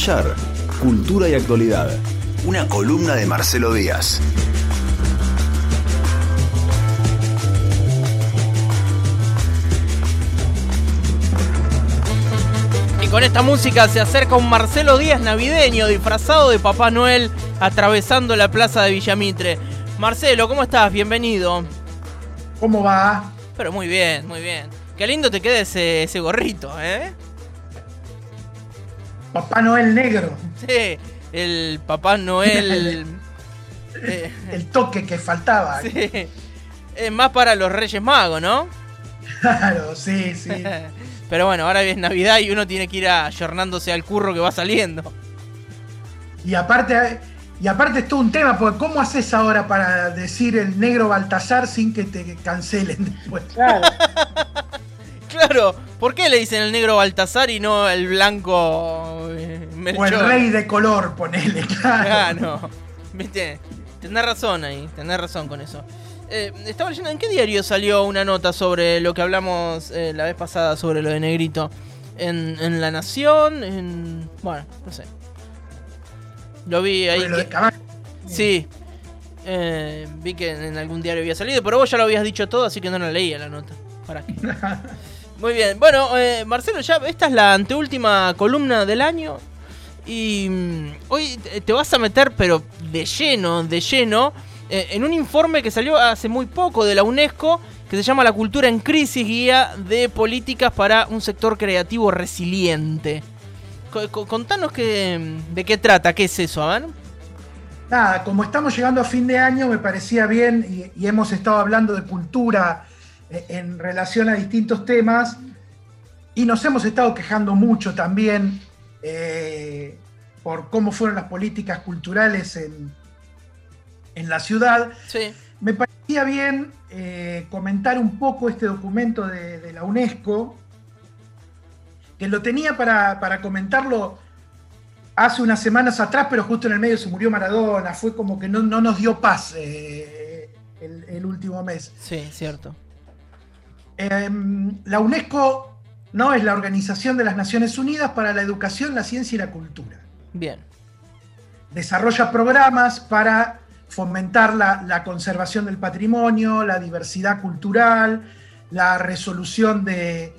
Desmayar. Cultura y actualidad. Una columna de Marcelo Díaz. Y con esta música se acerca un Marcelo Díaz navideño disfrazado de Papá Noel atravesando la plaza de Villamitre. Marcelo, ¿cómo estás? Bienvenido. ¿Cómo va? Pero muy bien, muy bien. Qué lindo te queda ese, ese gorrito, ¿eh? Papá Noel negro. Sí, el Papá Noel. eh, el toque que faltaba. Sí. Es más para los Reyes Magos, ¿no? Claro, sí, sí. Pero bueno, ahora es Navidad y uno tiene que ir ayornándose al curro que va saliendo. Y aparte, y aparte es todo un tema, porque ¿cómo haces ahora para decir el negro Baltasar sin que te cancelen después? Claro. claro, ¿por qué le dicen el negro Baltasar y no el blanco eh, O el rey de color, ponele, claro. Claro, viste, tenés razón ahí, tenés razón con eso. Eh, estaba leyendo, ¿en qué diario salió una nota sobre lo que hablamos eh, la vez pasada sobre lo de Negrito? ¿En, en La Nación? En... Bueno, no sé. Lo vi ahí. Lo que- de. Sí. Eh, vi que en algún diario había salido, pero vos ya lo habías dicho todo, así que no la leía la nota. ¿Para qué? Muy bien. Bueno, eh, Marcelo, ya esta es la anteúltima columna del año. Y mm, hoy te- vas a meter, pero de lleno, de lleno, eh, en un informe que salió hace muy poco de la UNESCO, que se llama La cultura en crisis, guía de políticas para un sector creativo resiliente. Co- co- Contanos que, de qué trata, qué es eso, a ver. Nada, como estamos llegando a fin de año, me parecía bien, y, y hemos estado hablando de cultura en relación a distintos temas, y nos hemos estado quejando mucho también eh, por cómo fueron las políticas culturales en, en la ciudad. Sí. Me parecía bien eh, comentar un poco este documento de, de la UNESCO, que lo tenía para, para comentarlo hace unas semanas atrás, pero justo en el medio se murió Maradona, fue como que no, no nos dio paz eh, el, el último mes. Sí, cierto. Eh, la UNESCO no es la Organización de las Naciones Unidas para la Educación, la Ciencia y la Cultura. Bien. desarrolla programas para fomentar la, la conservación del patrimonio, la diversidad cultural, la resolución de,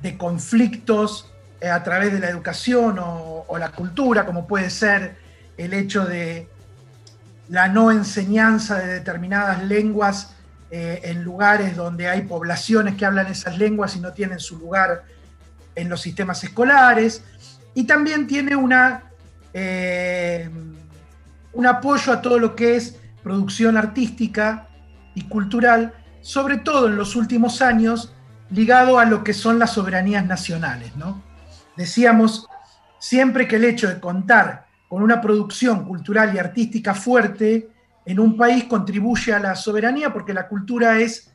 de conflictos eh, a través de la educación o, o la cultura, como puede ser el hecho de la no enseñanza de determinadas lenguas eh, en lugares donde hay poblaciones que hablan esas lenguas y no tienen su lugar en los sistemas escolares. Y también tiene una eh, un apoyo a todo lo que es producción artística y cultural, sobre todo en los últimos años, ligado a lo que son las soberanías nacionales. ¿no? Decíamos siempre que el hecho de contar con una producción cultural y artística fuerte en un país contribuye a la soberanía porque la cultura es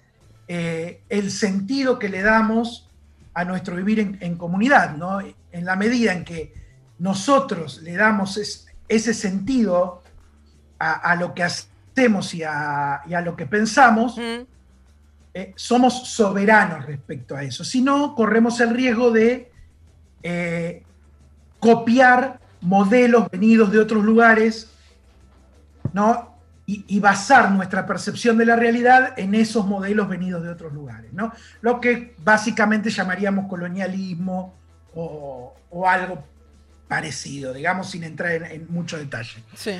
eh, el sentido que le damos a nuestro vivir en, en comunidad, ¿no? En la medida en que nosotros le damos es- ese sentido a, a lo que hacemos y a, y a lo que pensamos, Mm, eh, somos soberanos respecto a eso. Si no, corremos el riesgo de eh, copiar modelos venidos de otros lugares, ¿no? Y, y basar nuestra percepción de la realidad en esos modelos venidos de otros lugares, ¿no? Lo que básicamente llamaríamos colonialismo o, o algo parecido, digamos, sin entrar en- en mucho detalle. sí.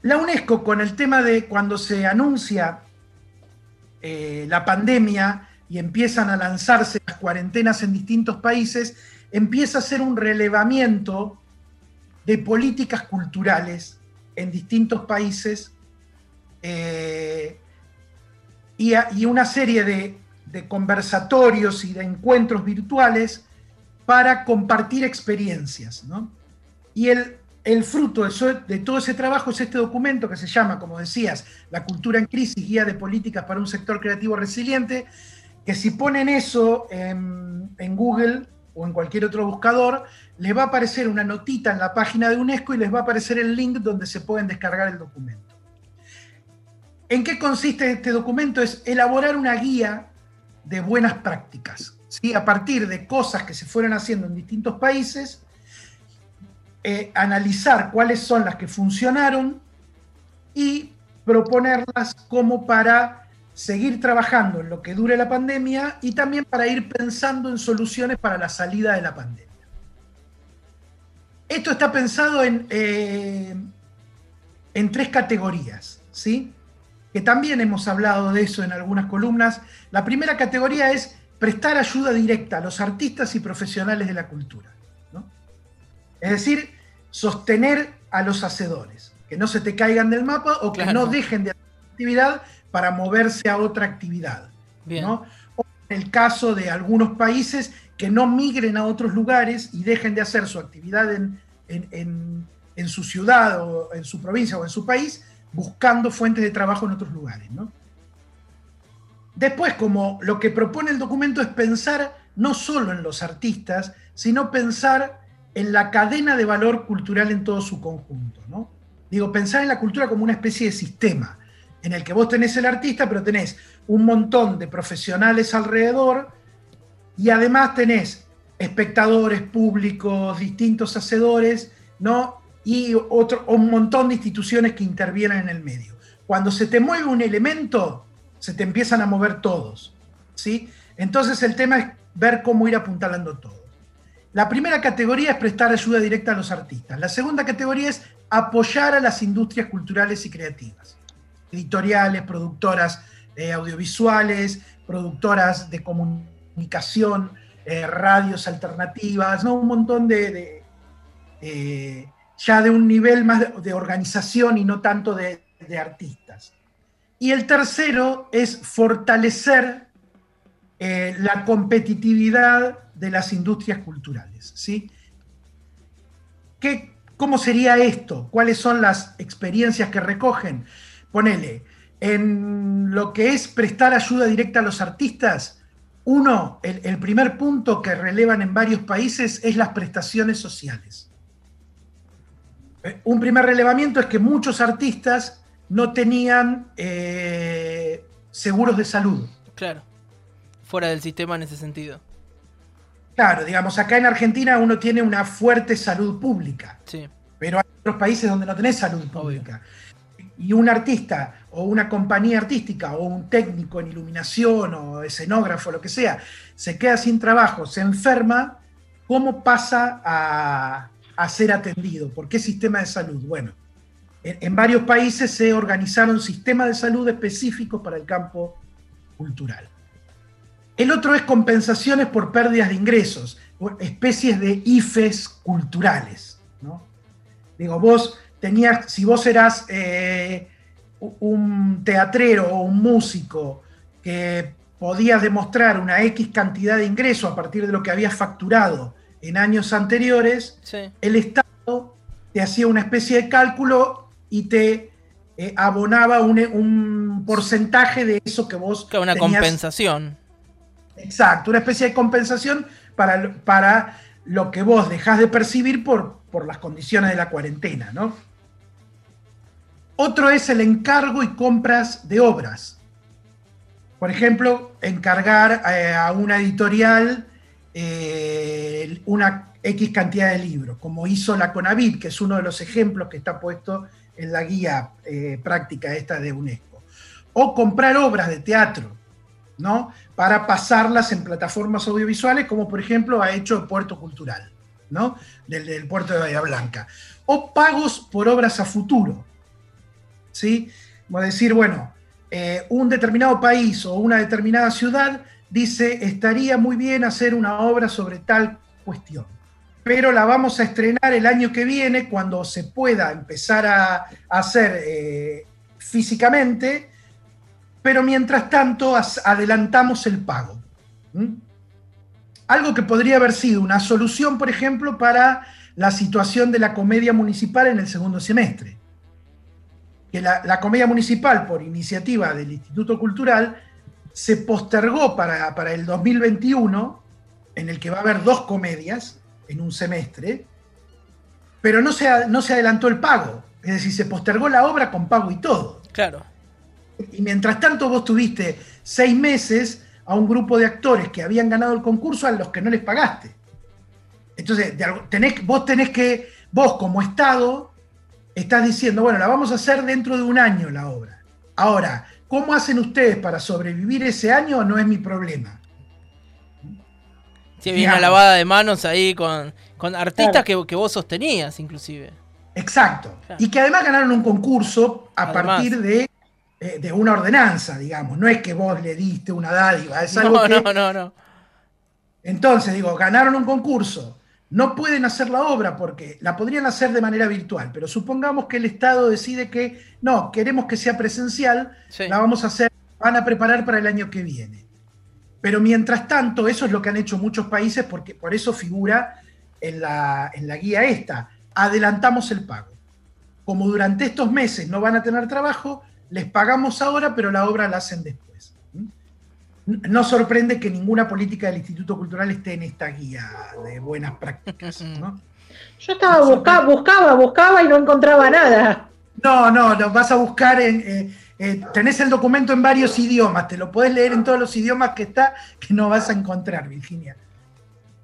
La UNESCO, con el tema de cuando se anuncia eh, la pandemia y empiezan a lanzarse las cuarentenas en distintos países, empieza a hacer un relevamiento de políticas culturales en distintos países eh, y, una serie de, conversatorios y de encuentros virtuales para compartir experiencias. ¿no? Y el, fruto de todo ese trabajo es este documento que se llama, como decías, La cultura en crisis, guía de políticas para un sector creativo resiliente, que si ponen eso en, en Google o en cualquier otro buscador, les va a aparecer una notita en la página de UNESCO y les va a aparecer el link donde se pueden descargar el documento. ¿En qué consiste este documento? Es elaborar una guía de buenas prácticas, ¿sí? a partir de cosas que se fueron haciendo en distintos países, eh, analizar cuáles son las que funcionaron y proponerlas como para seguir trabajando en lo que dure la pandemia y también para ir pensando en soluciones para la salida de la pandemia. Esto está pensado en, eh, en tres categorías, ¿sí? Que también hemos hablado de eso en algunas columnas. La primera categoría es prestar ayuda directa a los artistas y profesionales de la cultura. Es decir, sostener a los hacedores, que no se te caigan del mapa o que no dejen de hacer actividad para moverse a otra actividad. ¿no? O en el caso de algunos países que no migren a otros lugares y dejen de hacer su actividad en, en, su ciudad o en su provincia o en su país, buscando fuentes de trabajo en otros lugares. Después, como lo que propone el documento es pensar no solo en los artistas, sino pensar en la cadena de valor cultural en todo su conjunto. ¿no? Digo, pensar en la cultura como una especie de sistema, en el que vos tenés el artista, pero tenés un montón de profesionales alrededor y además tenés espectadores públicos, distintos hacedores, ¿no? Y otro, un montón de instituciones que intervienen en el medio. Cuando se te mueve un elemento, se te empiezan a mover todos, ¿sí? Entonces el tema es ver cómo ir apuntalando todo. La primera categoría es prestar ayuda directa a los artistas. La segunda categoría es apoyar a las industrias culturales y creativas. Editoriales, productoras eh, audiovisuales, productoras de comunicación, eh, radios alternativas, ¿no? un montón de, ya de un nivel más de organización y no tanto de, artistas. Y el tercero es fortalecer eh, la competitividad de las industrias culturales. ¿sí? ¿Qué, ¿Cómo sería esto? ¿Cuáles son las experiencias que recogen? Ponele, en lo que es prestar ayuda directa a los artistas, uno, el, primer punto que relevan en varios países es las prestaciones sociales. Un primer relevamiento es que muchos artistas no tenían eh, seguros de salud. Claro, fuera del sistema en ese sentido. Claro, digamos, acá en Argentina uno tiene una fuerte salud pública. Sí. Pero hay otros países donde no tenés salud pública y un artista o una compañía artística o un técnico en iluminación o escenógrafo, lo que sea, se queda sin trabajo, se enferma, ¿cómo pasa a, ser atendido? ¿Por qué sistema de salud? Bueno, en, varios países se organizaron sistemas de salud específicos para el campo cultural. El otro es compensaciones por pérdidas de ingresos, especies de IFES culturales. Digo, vos si vos eras eh, un teatrero o un músico que podías demostrar una X cantidad de ingresos a partir de lo que habías facturado en años anteriores, el Estado te hacía una especie de cálculo y te eh, abonaba un, porcentaje de eso que vos... una compensación. Exacto, una especie de compensación para, para lo que vos dejás de percibir por, por las condiciones de la cuarentena, ¿no? Otro es el encargo y compras de obras. Por ejemplo, encargar eh, a una editorial eh, una X cantidad de libros, como hizo la Conavit, que es uno de los ejemplos que está puesto en la guía eh, práctica esta de UNESCO. O comprar obras de teatro, ¿no? Para pasarlas en plataformas audiovisuales, como por ejemplo ha hecho Puerto Cultural, ¿no? Del, del puerto de Bahía Blanca. O pagos por obras a futuro. ¿sí? Como decir, bueno, eh, un determinado país o una determinada ciudad dice, estaría muy bien hacer una obra sobre tal cuestión, pero la vamos a estrenar el año que viene cuando se pueda empezar a, hacer eh, físicamente, pero mientras tanto adelantamos el pago. Algo que podría haber sido una solución, por ejemplo, para la situación de la comedia municipal en el segundo semestre que la, comedia municipal, por iniciativa del Instituto Cultural, se postergó para, para, el 2021, en el que va a haber dos comedias en un semestre, pero no se, no se adelantó el pago. Es decir, se postergó la obra con pago y todo. Claro. Y mientras tanto vos tuviste seis meses a un grupo de actores que habían ganado el concurso a los que no les pagaste. Entonces, tenés, vos tenés que vos como Estado estás diciendo, bueno, la vamos a hacer dentro de un año la obra. Ahora, ¿cómo hacen ustedes para sobrevivir ese año? No es mi problema. Sí, viene una lavada de manos ahí con, artistas que, vos sostenías, inclusive. Exacto. Y que además ganaron un concurso a partir de, eh, de, una ordenanza, digamos. No es que vos le diste una dádiva, es algo no, No, no, no. Entonces, digo, ganaron un concurso. No pueden hacer la obra porque la podrían hacer de manera virtual, pero supongamos que el Estado decide que no, queremos que sea presencial, la vamos a hacer, van a preparar para el año que viene. Pero mientras tanto, eso es lo que han hecho muchos países, porque por eso figura en la, guía esta. Adelantamos el pago. Como durante estos meses no van a tener trabajo, les pagamos ahora, pero la obra la hacen después. No sorprende que ninguna política del Instituto Cultural esté en esta guía de buenas prácticas. Yo estaba buscando, buscaba, buscaba y no encontraba nada. No, no, lo vas a buscar en, eh, eh, tenés el documento en varios idiomas, te lo podés leer en todos los idiomas que está, que no vas a encontrar, Virginia.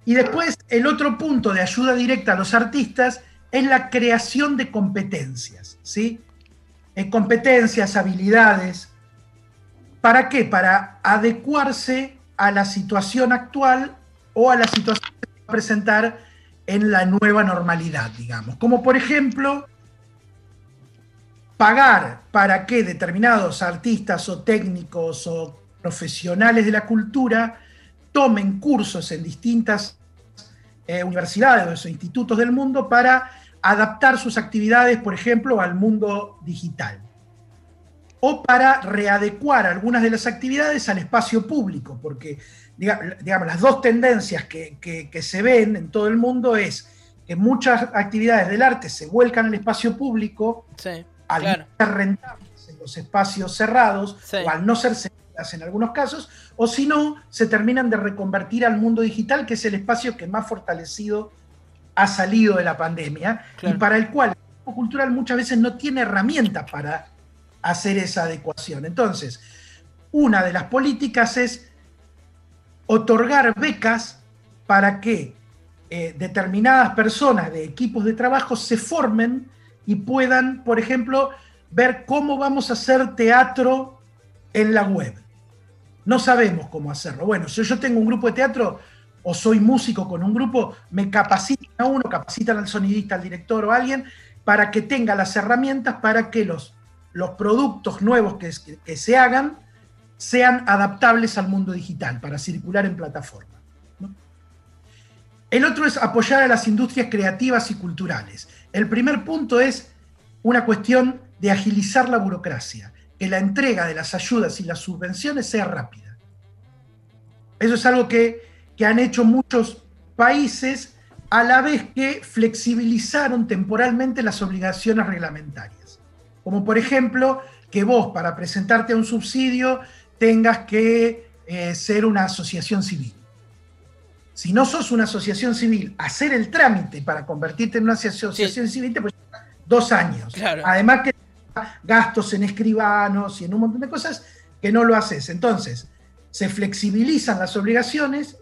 Y después, el otro punto de ayuda directa a los artistas es la creación de competencias, ¿sí? Eh, competencias, habilidades. ¿Para qué? Para adecuarse a la situación actual o a la situación que va a presentar en la nueva normalidad, digamos. Como por ejemplo, pagar para que determinados artistas o técnicos o profesionales de la cultura tomen cursos en distintas eh, universidades o institutos del mundo para adaptar sus actividades, por ejemplo, al mundo digital. O para readecuar algunas de las actividades al espacio público, porque digamos, las dos tendencias que, que se ven en todo el mundo es que muchas actividades del arte se vuelcan al espacio público, sí al no ser rentables en los espacios cerrados, o al no ser seguras en algunos casos, o si no, se terminan de reconvertir al mundo digital, que es el espacio que más fortalecido ha salido de la pandemia, y para el cual el cultural muchas veces no tiene herramientas para hacer esa adecuación. Entonces, una de las políticas es otorgar becas para que eh, determinadas personas de equipos de trabajo se formen y puedan, por ejemplo, ver cómo vamos a hacer teatro en la web. No sabemos cómo hacerlo. Bueno, si yo tengo un grupo de teatro o soy músico con un grupo, me capacitan a uno, capacitan al sonidista, al director o a alguien para que tenga las herramientas para que los, los productos nuevos que, que se hagan sean adaptables al mundo digital, para circular en plataforma. El otro es apoyar a las industrias creativas y culturales. El primer punto es una cuestión de agilizar la burocracia, que la entrega de las ayudas y las subvenciones sea rápida. Eso es algo que, han hecho muchos países a la vez que flexibilizaron temporalmente las obligaciones reglamentarias. Como por ejemplo, que vos para presentarte a un subsidio tengas que eh, ser una asociación civil si no sos una asociación civil, hacer el trámite para convertirte en una asociación civil te puede llevar dos años. Además que gastos en escribanos y en un montón de cosas que no lo haces. Entonces, se flexibilizan las obligaciones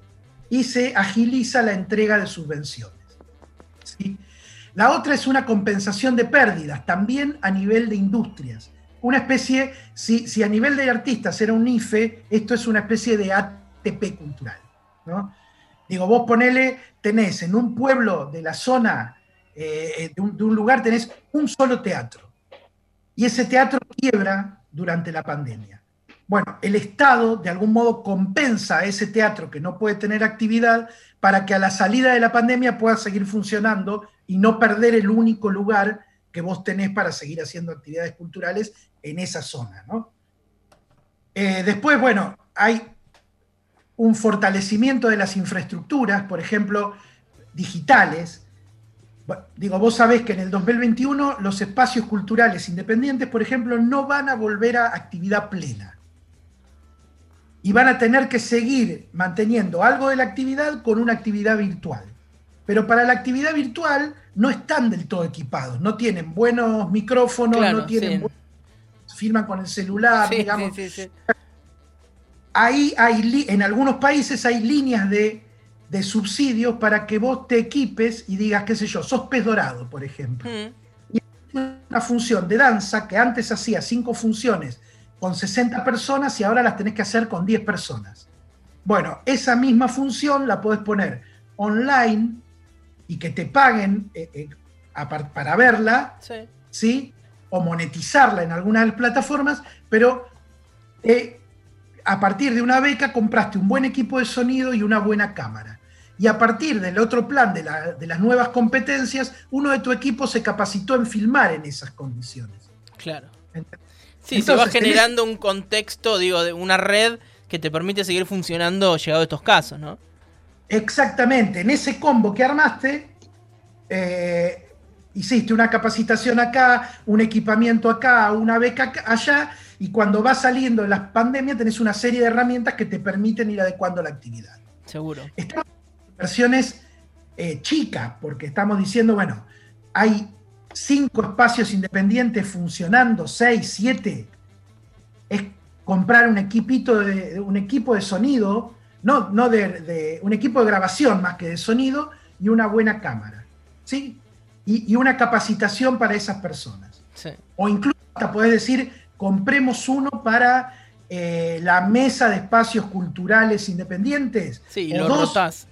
y se agiliza la entrega de subvenciones. La otra es una compensación de pérdidas, también a nivel de industrias. Una especie, si, a nivel de artistas era un IFE, esto es una especie de ATP cultural. Digo, vos ponele, tenés en un pueblo de la zona, eh, de, un, lugar, tenés un solo teatro. Y ese teatro quiebra durante la pandemia. Bueno, el Estado de algún modo compensa a ese teatro que no puede tener actividad para que a la salida de la pandemia pueda seguir funcionando y no perder el único lugar que vos tenés para seguir haciendo actividades culturales en esa zona. ¿no? Eh, después, bueno, hay un fortalecimiento de las infraestructuras, por ejemplo, digitales. Digo, vos sabés que en el 2021 los espacios culturales independientes, por ejemplo, no van a volver a actividad plena. Y van a tener que seguir manteniendo algo de la actividad con una actividad virtual. Pero para la actividad virtual no están del todo equipados, no tienen buenos micrófonos, no tienen firman con el celular, digamos. ahí hay, en algunos países hay líneas de de subsidios para que vos te equipes y digas, qué sé yo, sos pez dorado, por ejemplo. Mm, Y una función de danza que antes hacía cinco funciones con 60 personas y ahora las tenés que hacer con 10 personas. Bueno, esa misma función la podés poner online y que te paguen eh, eh, a para verla, sí. ¿sí? O monetizarla en alguna de las plataformas, pero eh, a partir de una beca compraste un buen equipo de sonido y una buena cámara. Y a partir del otro plan de, la- de las nuevas competencias, uno de tu equipo se capacitó en filmar en esas condiciones. Claro. ¿Ent- Sí, se va tenés- generando un contexto, digo, de una red que te permite seguir funcionando llegado a estos casos, ¿no? Exactamente, en ese combo que armaste, eh, hiciste una capacitación acá, un equipamiento acá, una beca acá- allá, y cuando va saliendo de las pandemias tenés una serie de herramientas que te permiten ir adecuando la actividad. Seguro. Estamos en versiones eh, chicas, porque estamos diciendo, bueno, hay cinco espacios independientes funcionando, seis, siete. Es comprar un equipito de- un equipo de sonido, no, no de, de- un equipo de grabación más que de sonido y una buena cámara. ¿Sí? Y, y una capacitación para esas personas. Sí. O incluso hasta podés decir, compremos uno para eh, la mesa de espacios culturales independientes. Sí, o lo dos, rotás.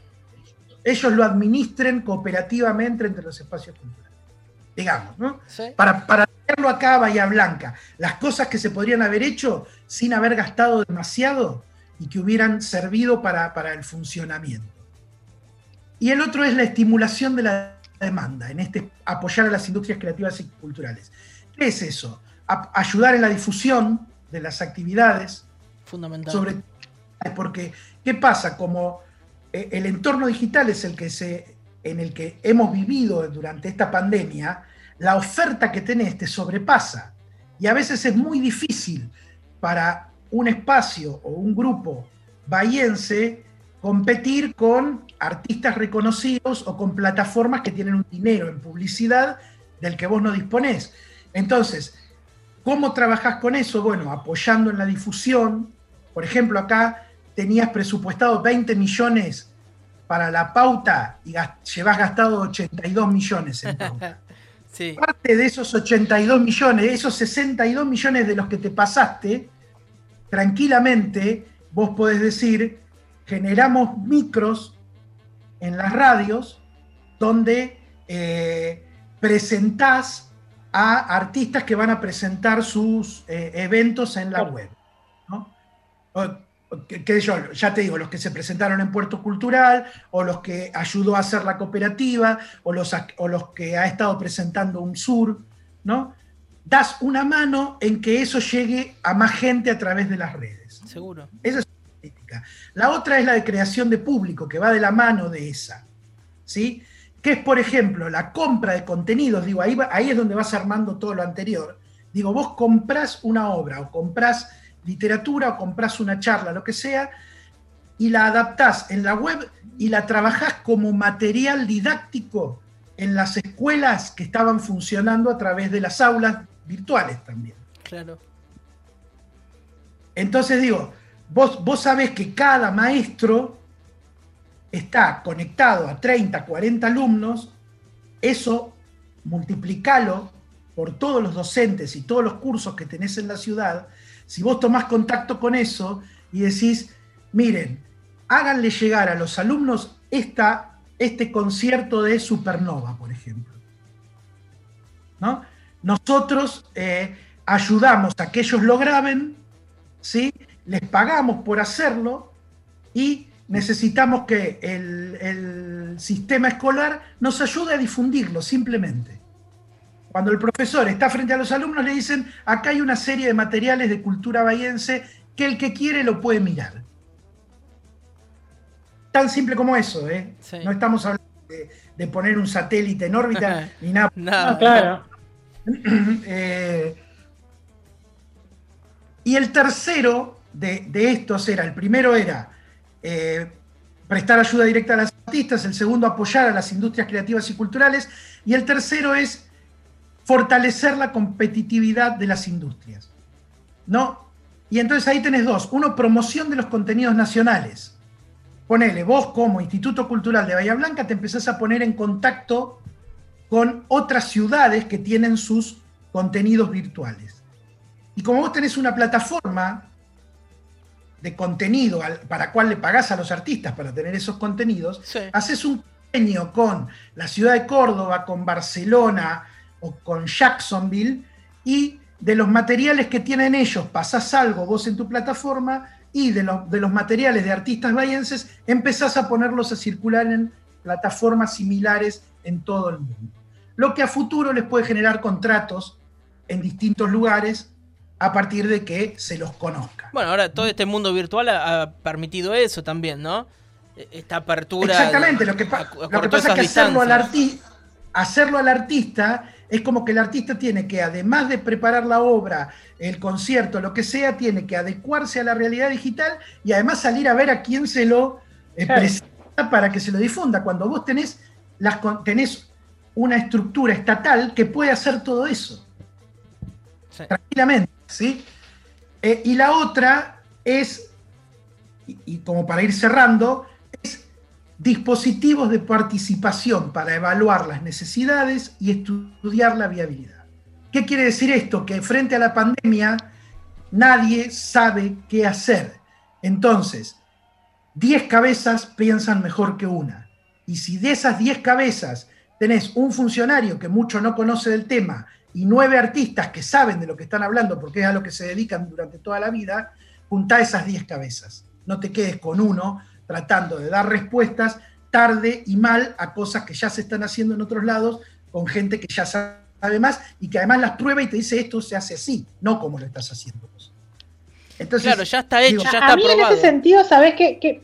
ellos lo administren cooperativamente entre los espacios culturales. Digamos, ¿no? Sí. Para, para acá a Bahía Blanca, las cosas que se podrían haber hecho sin haber gastado demasiado y que hubieran servido para, para el funcionamiento. Y el otro es la estimulación de la demanda, en este apoyar a las industrias creativas y culturales. ¿Qué es eso? A- ayudar en la difusión de las actividades, Fundamental. sobre porque qué pasa como eh, el entorno digital es el que se en el que hemos vivido durante esta pandemia la oferta que tenés te sobrepasa y a veces es muy difícil para un espacio o un grupo bahiense competir con artistas reconocidos o con plataformas que tienen un dinero en publicidad del que vos no disponés. Entonces, ¿cómo trabajás con eso? Bueno, apoyando en la difusión. Por ejemplo, acá tenías presupuestado 20 millones para la pauta y llevas gastado 82 millones en pauta. Sí. Parte de esos 82 millones, esos 62 millones de los que te pasaste, tranquilamente vos podés decir, generamos micros en las radios donde eh, presentás a artistas que van a presentar sus eh, eventos en la web. ¿no? O- sé yo, ya te digo, los que se presentaron en Puerto Cultural, o los que ayudó a hacer la cooperativa, o los, o los que ha estado presentando un sur, ¿no? Das una mano en que eso llegue a más gente a través de las redes. Seguro. Esa es una política. La otra es la de creación de público, que va de la mano de esa. ¿Sí? Que es, por ejemplo, la compra de contenidos. Digo, ahí, va- ahí es donde vas armando todo lo anterior. Digo, vos comprás una obra o comprás literatura o comprás una charla, lo que sea, y la adaptás en la web y la trabajás como material didáctico en las escuelas que estaban funcionando a través de las aulas virtuales también. Claro. Entonces digo, vos, vos sabés que cada maestro está conectado a 30, 40 alumnos, eso multiplicalo por todos los docentes y todos los cursos que tenés en la ciudad, si vos tomás contacto con eso y decís, miren, háganle llegar a los alumnos esta, este concierto de Supernova, por ejemplo. ¿No? Nosotros eh, ayudamos a que ellos lo graben, ¿sí? les pagamos por hacerlo y necesitamos que el, el sistema escolar nos ayude a difundirlo simplemente. Cuando el profesor está frente a los alumnos le dicen, acá hay una serie de materiales de cultura bahiense que el que quiere lo puede mirar. Tan simple como eso, ¿eh? Sí. No estamos hablando de, de poner un satélite en órbita ni nada Nada. Ah, claro. eh, y el tercero de, de estos era, el primero era eh, prestar ayuda directa a los artistas, el segundo apoyar a las industrias creativas y culturales, y el tercero es fortalecer la competitividad de las industrias. ¿No? Y entonces ahí tenés dos. Uno, promoción de los contenidos nacionales. ponele, vos como Instituto Cultural de Bahía Blanca te empezás a poner en contacto con otras ciudades que tienen sus contenidos virtuales. Y como vos tenés una plataforma de contenido para cual le pagás a los artistas para tener esos contenidos, haces un convenio con la ciudad de Córdoba, con Barcelona o con Jacksonville y de los materiales que tienen ellos pasás algo vos en tu plataforma y de, de los materiales de artistas bayenses empezás a ponerlos a circular en plataformas similares en todo el mundo. Lo que a futuro les puede generar contratos en distintos lugares a partir de que se los conozca. Bueno, ahora todo este mundo virtual ha, permitido eso también, ¿no? E, esta apertura. Exactamente, lo que, lo que pasa es que hacerlo al, hacerlo al artista es como que el artista tiene que, además de preparar la obra, el concierto, lo que sea, tiene que adecuarse a la realidad digital y además salir a ver a quién se lo eh, presenta para que se lo difunda. Cuando vos tenés, las, tenés una estructura estatal que puede hacer todo eso. Tranquilamente, ¿sí? Eh, y la otra es, y como para ir cerrando, dispositivos de participación para evaluar las necesidades y estudiar la viabilidad. ¿Qué quiere decir esto? Que frente a la pandemia nadie sabe qué hacer. Entonces, 10 cabezas piensan mejor que una. Y si de esas 10 cabezas tenés un funcionario que mucho no conoce del tema y nueve artistas que saben de lo que están hablando porque es a lo que se dedican durante toda la vida, junta esas 10 cabezas. No te quedes con uno tratando de dar respuestas tarde y mal a cosas que ya se están haciendo en otros lados con gente que ya sabe más y que además las prueba y te dice esto se hace así, no como lo estás haciendo vos. Entonces, claro, ya está hecho, ya está A mí en ese sentido, ¿sabés qué?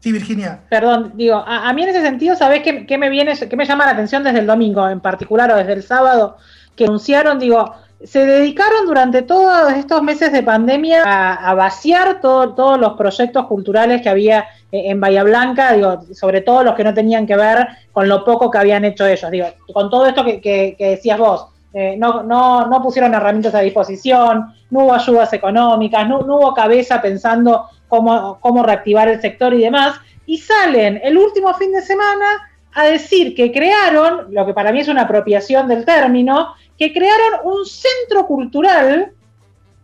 Sí, Virginia. Perdón, digo, a, mí en ese sentido, ¿sabés qué, me viene, qué me llama la atención desde el domingo en particular o desde el sábado? Que anunciaron, digo, se dedicaron durante todos estos meses de pandemia a, vaciar todos los proyectos culturales que había en Bahía Blanca, digo, sobre todo los que no tenían que ver con lo poco que habían hecho ellos. Digo, con todo esto que, decías vos, eh, no, no, no, pusieron herramientas a disposición, no hubo ayudas económicas, no, hubo cabeza pensando cómo, reactivar el sector y demás, y salen el último fin de semana a decir que crearon, lo que para mí es una apropiación del término, que crearon un centro cultural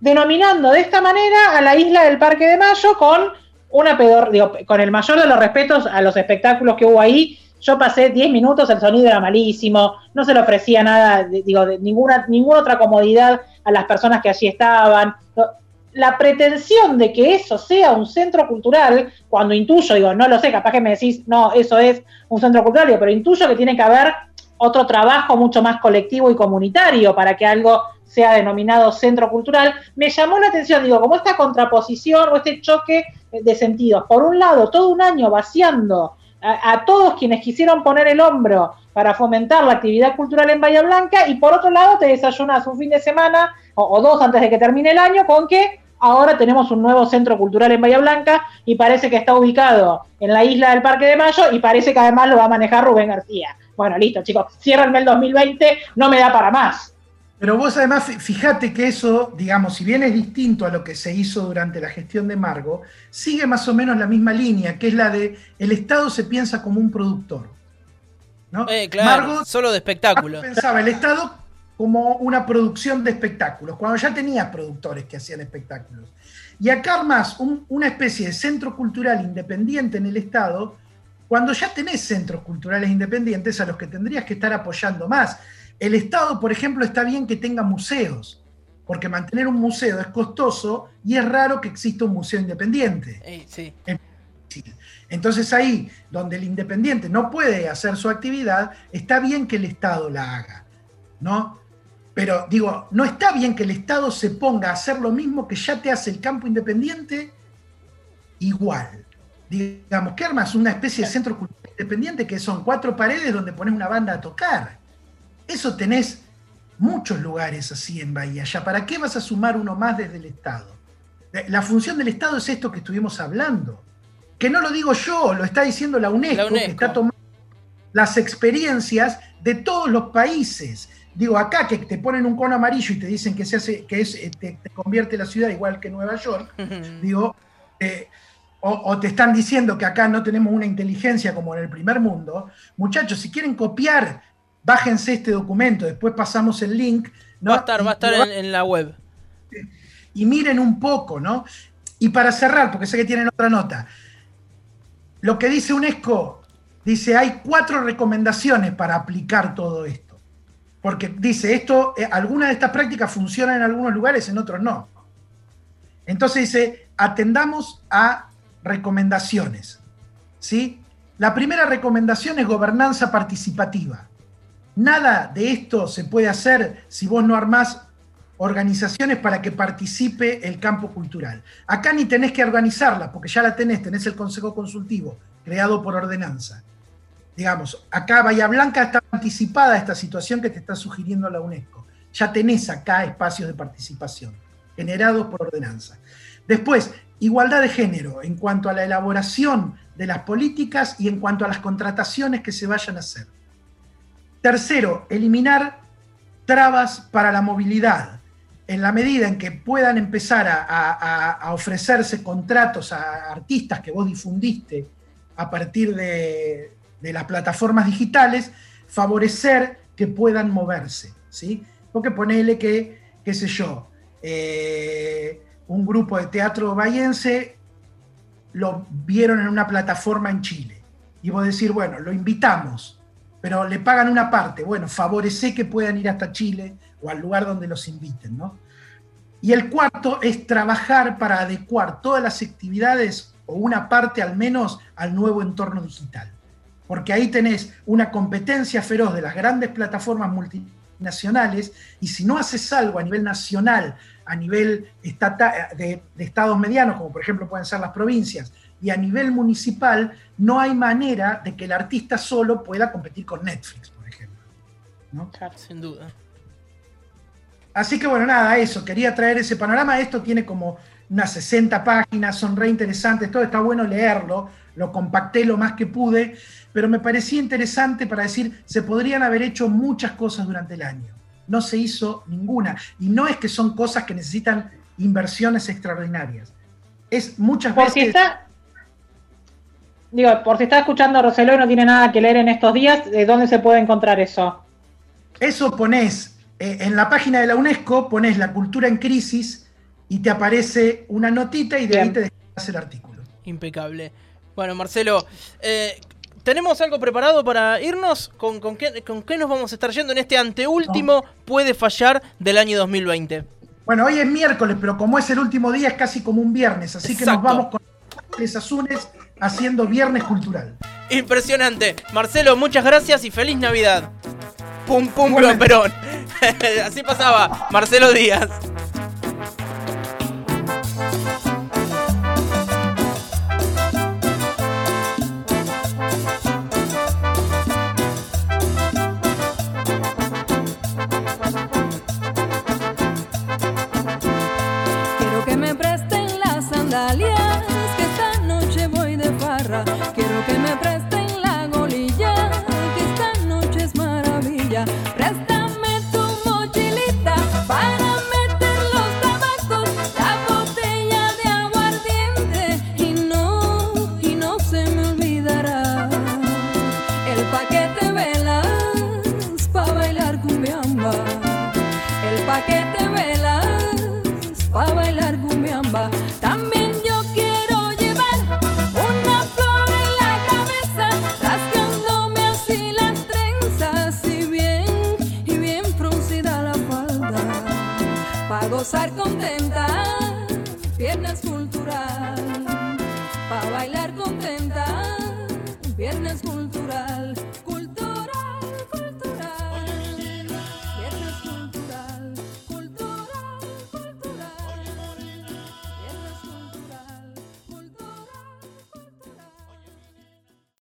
denominando de esta manera a la isla del Parque de Mayo con una pedor, digo, con el mayor de los respetos a los espectáculos que hubo ahí. Yo pasé 10 minutos, el sonido era malísimo, no se le ofrecía nada, digo, de ninguna, ninguna otra comodidad a las personas que allí estaban. La pretensión de que eso sea un centro cultural, cuando intuyo, digo, no lo sé, capaz que me decís, no, eso es un centro cultural, pero intuyo que tiene que haber otro trabajo mucho más colectivo y comunitario para que algo sea denominado centro cultural, me llamó la atención, digo, como esta contraposición o este choque de sentidos. Por un lado, todo un año vaciando a, todos quienes quisieron poner el hombro para fomentar la actividad cultural en Bahía Blanca y por otro lado te desayunas un fin de semana o, o dos antes de que termine el año con que ahora tenemos un nuevo centro cultural en Bahía Blanca y parece que está ubicado en la isla del Parque de Mayo y parece que además lo va a manejar Rubén García. Bueno, listo, chicos, ciérrenme el 2020, no me da para más. Pero vos además, fíjate que eso, digamos, si bien es distinto a lo que se hizo durante la gestión de Margo, sigue más o menos la misma línea, que es la de el Estado se piensa como un productor. ¿no? Eh, claro, solo de espectáculos. Pensaba el Estado como una producción de espectáculos, cuando ya tenía productores que hacían espectáculos. Y acá más una especie de centro cultural independiente en el Estado, cuando ya tenés centros culturales independientes a los que tendrías que estar apoyando más. El Estado, por ejemplo, está bien que tenga museos, porque mantener un museo es costoso y es raro que exista un museo independiente. Entonces ahí, donde el independiente no puede hacer su actividad, está bien que el Estado la haga, ¿no? Pero digo, no está bien que el Estado se ponga a hacer lo mismo que ya te hace el campo independiente igual digamos, que armas una especie de centro cultural independiente que son cuatro paredes donde pones una banda a tocar. Eso tenés muchos lugares así en Bahía. ¿Ya para qué vas a sumar uno más desde el Estado? La función del Estado es esto que estuvimos hablando. Que no lo digo yo, lo está diciendo la UNESCO, que está tomando las experiencias de todos los países. Digo, acá que te ponen un cono amarillo y te dicen que se hace, que es, te, te convierte la ciudad igual que Nueva York, digo, o, te están diciendo que acá no tenemos una inteligencia como en el primer mundo, muchachos, si quieren copiar, bájense este documento, después pasamos el link. Va a estar, va a estar en, la web. Y miren un poco, ¿no? Y para cerrar, porque sé que tienen otra nota, lo que dice UNESCO, dice, hay cuatro recomendaciones para aplicar todo esto. Porque dice, esto, eh, algunas de estas prácticas funcionan en algunos lugares, en otros no. Entonces dice, atendamos a recomendaciones. ¿sí? La primera recomendación es gobernanza participativa. Nada de esto se puede hacer si vos no armás organizaciones para que participe el campo cultural. Acá ni tenés que organizarla, porque ya la tenés, tenés el Consejo Consultivo, creado por ordenanza. Digamos, acá Bahía Blanca está anticipada esta situación que te está sugiriendo la UNESCO. Ya tenés acá espacios de participación, generados por ordenanza. Después, igualdad de género en cuanto a la elaboración de las políticas y en cuanto a las contrataciones que se vayan a hacer. Tercero, eliminar trabas para la movilidad. En la medida en que puedan empezar a, ofrecerse contratos a artistas que vos difundiste a partir de, las plataformas digitales, favorecer que puedan moverse. ¿sí? Porque ponele que, qué sé yo, eh, un grupo de teatro bayense lo vieron en una plataforma en Chile. Y vos decir, bueno, lo invitamos, pero le pagan una parte. Bueno, favorece que puedan ir hasta Chile o al lugar donde los inviten, ¿no? Y el cuarto es trabajar para adecuar todas las actividades o una parte al menos al nuevo entorno digital. Porque ahí tenés una competencia feroz de las grandes plataformas multinacionales y si no haces algo a nivel nacional a nivel de, estados medianos, como por ejemplo pueden ser las provincias, y a nivel municipal, no hay manera de que el artista solo pueda competir con Netflix, por ejemplo. ¿no? sin duda. Así que bueno, nada, eso, quería traer ese panorama. Esto tiene como unas 60 páginas, son re interesantes, todo está bueno leerlo, lo compacté lo más que pude, pero me parecía interesante para decir, se podrían haber hecho muchas cosas durante el año no se hizo ninguna. Y no es que son cosas que necesitan inversiones extraordinarias. Es muchas por veces... Si está, digo, por si está escuchando Roseló y no tiene nada que leer en estos días, ¿de dónde se puede encontrar eso? Eso pones eh, en la página de la UNESCO, pones la cultura en crisis y te aparece una notita y de ahí te dejas el artículo. Impecable. Bueno, Marcelo, eh, ¿Tenemos algo preparado para irnos? ¿Con, qué, nos vamos a estar yendo en este anteúltimo puede fallar del año 2020? Bueno, hoy es miércoles, pero como es el último día es casi como un viernes, así que nos vamos con Les Azunes haciendo Viernes Cultural. Impresionante. Marcelo, muchas gracias y feliz Navidad. Pum, pum, perón. así pasaba Marcelo Díaz.